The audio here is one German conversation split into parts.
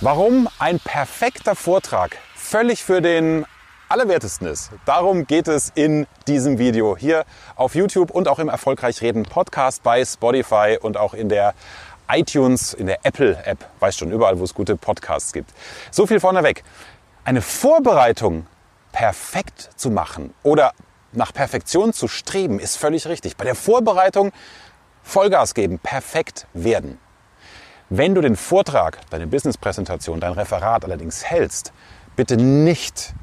Warum ein perfekter Vortrag völlig für den Allerwertesten ist. Darum geht es in diesem Video hier auf YouTube und auch im Erfolgreich Reden Podcast bei Spotify und auch in der iTunes, in der Apple App, weiß schon überall, wo es gute Podcasts gibt. So viel vorneweg. Eine Vorbereitung perfekt zu machen oder nach Perfektion zu streben, ist völlig richtig. Bei der Vorbereitung Vollgas geben, perfekt werden. Wenn du den Vortrag, deine Businesspräsentation, dein Referat allerdings hältst, bitte nicht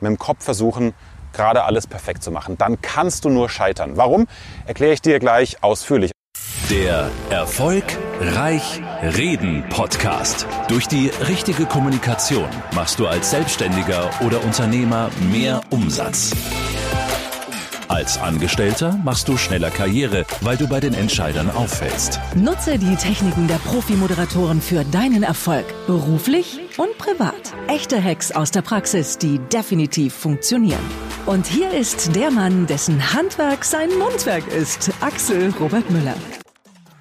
mit dem Kopf versuchen, gerade alles perfekt zu machen. Dann kannst du nur scheitern. Warum? Erkläre ich dir gleich ausführlich. Der Erfolg Reich Reden Podcast. Durch die richtige Kommunikation machst du als Selbstständiger oder Unternehmer mehr Umsatz. Als Angestellter machst du schneller Karriere, weil du bei den Entscheidern auffällst. Nutze die Techniken der Profi-Moderatoren für deinen Erfolg, beruflich und privat. Echte Hacks aus der Praxis, die definitiv funktionieren. Und hier ist der Mann, dessen Handwerk sein Mundwerk ist, Axel Robert Müller.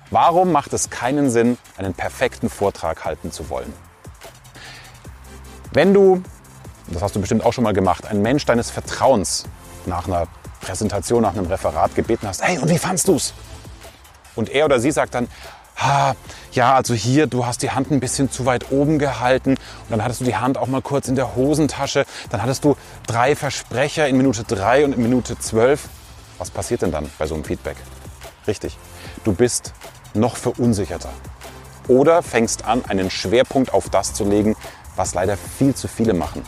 Warum macht es keinen Sinn, einen perfekten Vortrag halten zu wollen? Wenn du, das hast du bestimmt auch schon mal gemacht, ein Mensch deines Vertrauens nach einer Präsentation, nach einem Referat gebeten hast, hey, und wie fandst du's? Und er oder sie sagt dann, ah, ja, also hier, du hast die Hand ein bisschen zu weit oben gehalten und dann hattest du die Hand auch mal kurz in der Hosentasche, dann hattest du drei Versprecher in Minute drei und in Minute zwölf. Was passiert denn dann bei so einem Feedback? Richtig, du bist noch verunsicherter. Oder fängst an, einen Schwerpunkt auf das zu legen, was leider viel zu viele machen.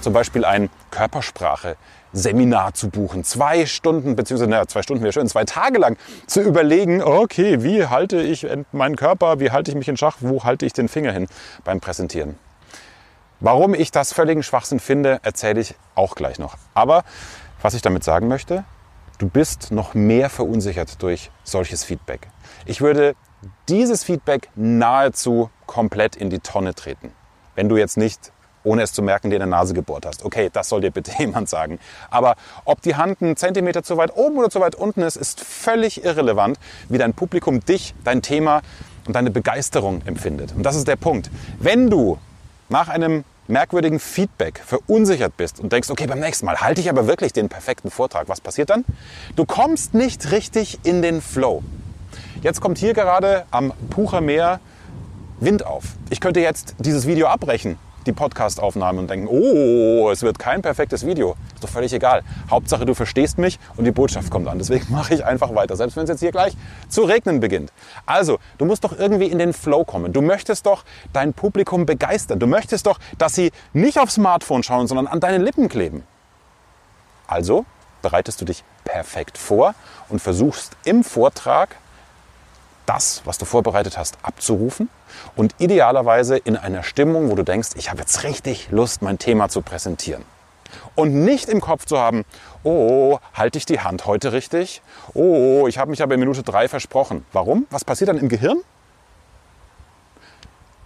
Zum Beispiel ein Körpersprache, Seminar zu buchen. Zwei Stunden, beziehungsweise naja, zwei Stunden wäre schön, zwei Tage lang zu überlegen, okay, wie halte ich meinen Körper, wie halte ich mich in Schach, wo halte ich den Finger hin beim Präsentieren. Warum ich das völligen Schwachsinn finde, erzähle ich auch gleich noch. Aber was ich damit sagen möchte, du bist noch mehr verunsichert durch solches Feedback. Ich würde dieses Feedback nahezu komplett in die Tonne treten. Wenn du jetzt nicht ohne es zu merken, dir in der Nase gebohrt hast. Okay, das soll dir bitte jemand sagen. Aber ob die Hand einen Zentimeter zu weit oben oder zu weit unten ist, ist völlig irrelevant, wie dein Publikum dich, dein Thema und deine Begeisterung empfindet. Und das ist der Punkt. Wenn du nach einem merkwürdigen Feedback verunsichert bist und denkst, okay, beim nächsten Mal halte ich aber wirklich den perfekten Vortrag, was passiert dann? Du kommst nicht richtig in den Flow. Jetzt kommt hier gerade am Pucher Meer Wind auf. Ich könnte jetzt dieses Video abbrechen die Podcastaufnahme und denken, oh, es wird kein perfektes Video. Ist doch völlig egal. Hauptsache, du verstehst mich und die Botschaft kommt an. Deswegen mache ich einfach weiter, selbst wenn es jetzt hier gleich zu regnen beginnt. Also, du musst doch irgendwie in den Flow kommen. Du möchtest doch dein Publikum begeistern. Du möchtest doch, dass sie nicht aufs Smartphone schauen, sondern an deinen Lippen kleben. Also bereitest du dich perfekt vor und versuchst im Vortrag das, was du vorbereitet hast, abzurufen und idealerweise in einer Stimmung, wo du denkst, ich habe jetzt richtig Lust, mein Thema zu präsentieren. Und nicht im Kopf zu haben, oh, halte ich die Hand heute richtig? Oh, ich habe mich aber in Minute drei versprochen. Warum? Was passiert dann im Gehirn?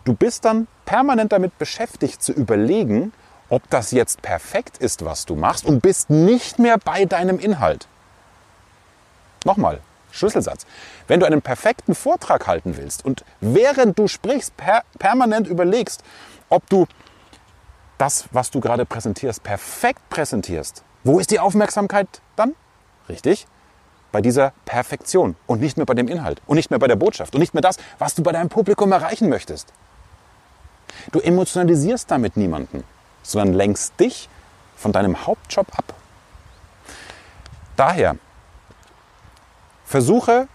Du bist dann permanent damit beschäftigt zu überlegen, ob das jetzt perfekt ist, was du machst und bist nicht mehr bei deinem Inhalt. Nochmal, Schlüsselsatz. Wenn du einen perfekten Vortrag halten willst und während du sprichst per permanent überlegst, ob du das, was du gerade präsentierst, perfekt präsentierst, wo ist die Aufmerksamkeit dann? Richtig, bei dieser Perfektion und nicht mehr bei dem Inhalt und nicht mehr bei der Botschaft und nicht mehr das, was du bei deinem Publikum erreichen möchtest. Du emotionalisierst damit niemanden, sondern lenkst dich von deinem Hauptjob ab. Daher Versuche,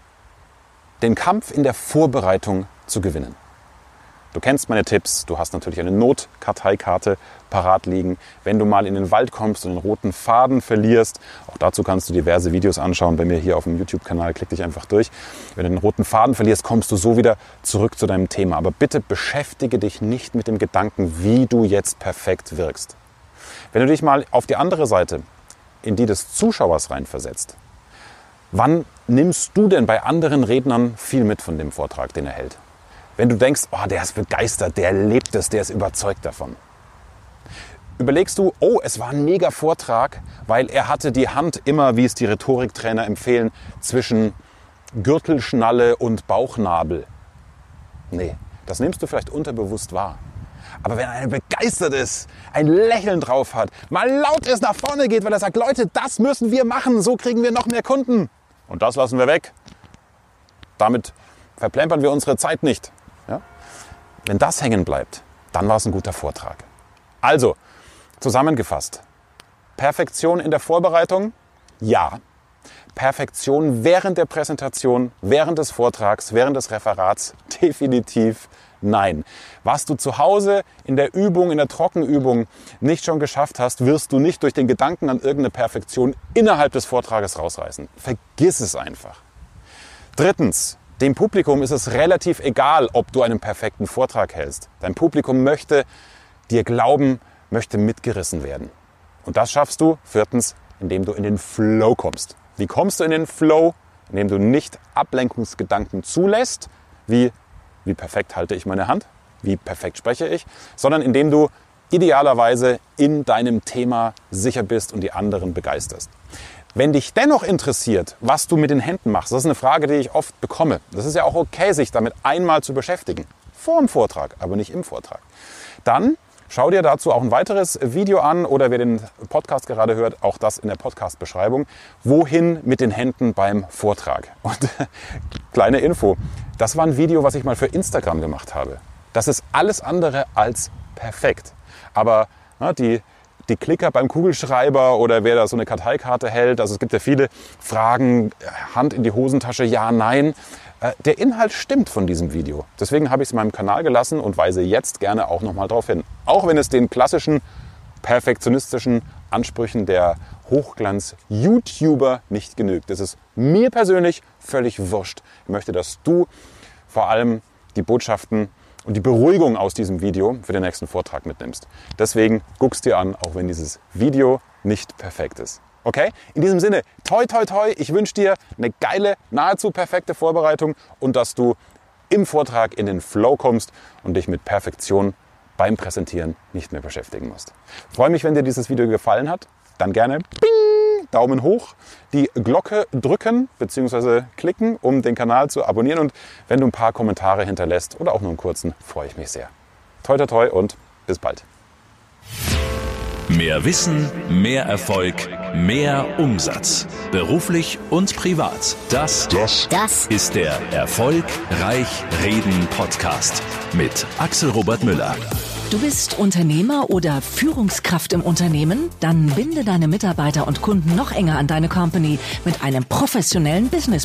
den Kampf in der Vorbereitung zu gewinnen. Du kennst meine Tipps, du hast natürlich eine Notkarteikarte parat liegen. Wenn du mal in den Wald kommst und den roten Faden verlierst, auch dazu kannst du diverse Videos anschauen bei mir hier auf dem YouTube-Kanal, klick dich einfach durch. Wenn du den roten Faden verlierst, kommst du so wieder zurück zu deinem Thema. Aber bitte beschäftige dich nicht mit dem Gedanken, wie du jetzt perfekt wirkst. Wenn du dich mal auf die andere Seite, in die des Zuschauers reinversetzt, Wann nimmst du denn bei anderen Rednern viel mit von dem Vortrag, den er hält? Wenn du denkst, oh, der ist begeistert, der lebt es, der ist überzeugt davon. Überlegst du, oh, es war ein mega Vortrag, weil er hatte die Hand immer, wie es die Rhetoriktrainer empfehlen, zwischen Gürtelschnalle und Bauchnabel. Nee, Das nimmst du vielleicht unterbewusst wahr. Aber wenn einer begeistert ist, ein Lächeln drauf hat, mal laut ist nach vorne geht, weil er sagt, Leute, das müssen wir machen, so kriegen wir noch mehr Kunden. Und das lassen wir weg. Damit verplempern wir unsere Zeit nicht. Ja? Wenn das hängen bleibt, dann war es ein guter Vortrag. Also, zusammengefasst. Perfektion in der Vorbereitung? Ja. Perfektion während der Präsentation, während des Vortrags, während des Referats? Definitiv nein. Was du zu Hause in der Übung, in der Trockenübung nicht schon geschafft hast, wirst du nicht durch den Gedanken an irgendeine Perfektion innerhalb des Vortrages rausreißen. Vergiss es einfach. Drittens, dem Publikum ist es relativ egal, ob du einen perfekten Vortrag hältst. Dein Publikum möchte dir glauben, möchte mitgerissen werden. Und das schaffst du, viertens, indem du in den Flow kommst. Wie kommst du in den Flow? Indem du nicht Ablenkungsgedanken zulässt, wie wie perfekt halte ich meine Hand, wie perfekt spreche ich, sondern indem du idealerweise in deinem Thema sicher bist und die anderen begeisterst. Wenn dich dennoch interessiert, was du mit den Händen machst, das ist eine Frage, die ich oft bekomme. Das ist ja auch okay, sich damit einmal zu beschäftigen. Vor dem Vortrag, aber nicht im Vortrag. Dann schau dir dazu auch ein weiteres Video an oder wer den Podcast gerade hört, auch das in der Podcast-Beschreibung. Wohin mit den Händen beim Vortrag? Und kleine Info. Das war ein Video, was ich mal für Instagram gemacht habe. Das ist alles andere als perfekt. Aber na, die, die Klicker beim Kugelschreiber oder wer da so eine Karteikarte hält, also es gibt ja viele Fragen, Hand in die Hosentasche, ja, nein. Äh, der Inhalt stimmt von diesem Video. Deswegen habe ich es in meinem Kanal gelassen und weise jetzt gerne auch nochmal darauf hin. Auch wenn es den klassischen perfektionistischen Ansprüchen der Hochglanz-YouTuber nicht genügt. Das ist mir persönlich völlig wurscht. Ich möchte, dass du vor allem die Botschaften und die Beruhigung aus diesem Video für den nächsten Vortrag mitnimmst. Deswegen guckst dir an, auch wenn dieses Video nicht perfekt ist. Okay? In diesem Sinne, toi, toi, toi, ich wünsche dir eine geile, nahezu perfekte Vorbereitung und dass du im Vortrag in den Flow kommst und dich mit Perfektion beim Präsentieren nicht mehr beschäftigen musst. Freue mich, wenn dir dieses Video gefallen hat. Dann gerne Bing, Daumen hoch, die Glocke drücken bzw. klicken, um den Kanal zu abonnieren. Und wenn du ein paar Kommentare hinterlässt oder auch nur einen kurzen, freue ich mich sehr. Toi, toi, toi und bis bald. Mehr Wissen, mehr Erfolg, mehr Umsatz. Beruflich und privat. Das, das, das ist der Erfolgreich Reden Podcast mit Axel Robert Müller. Du bist Unternehmer oder Führungskraft im Unternehmen? Dann binde deine Mitarbeiter und Kunden noch enger an deine Company mit einem professionellen Business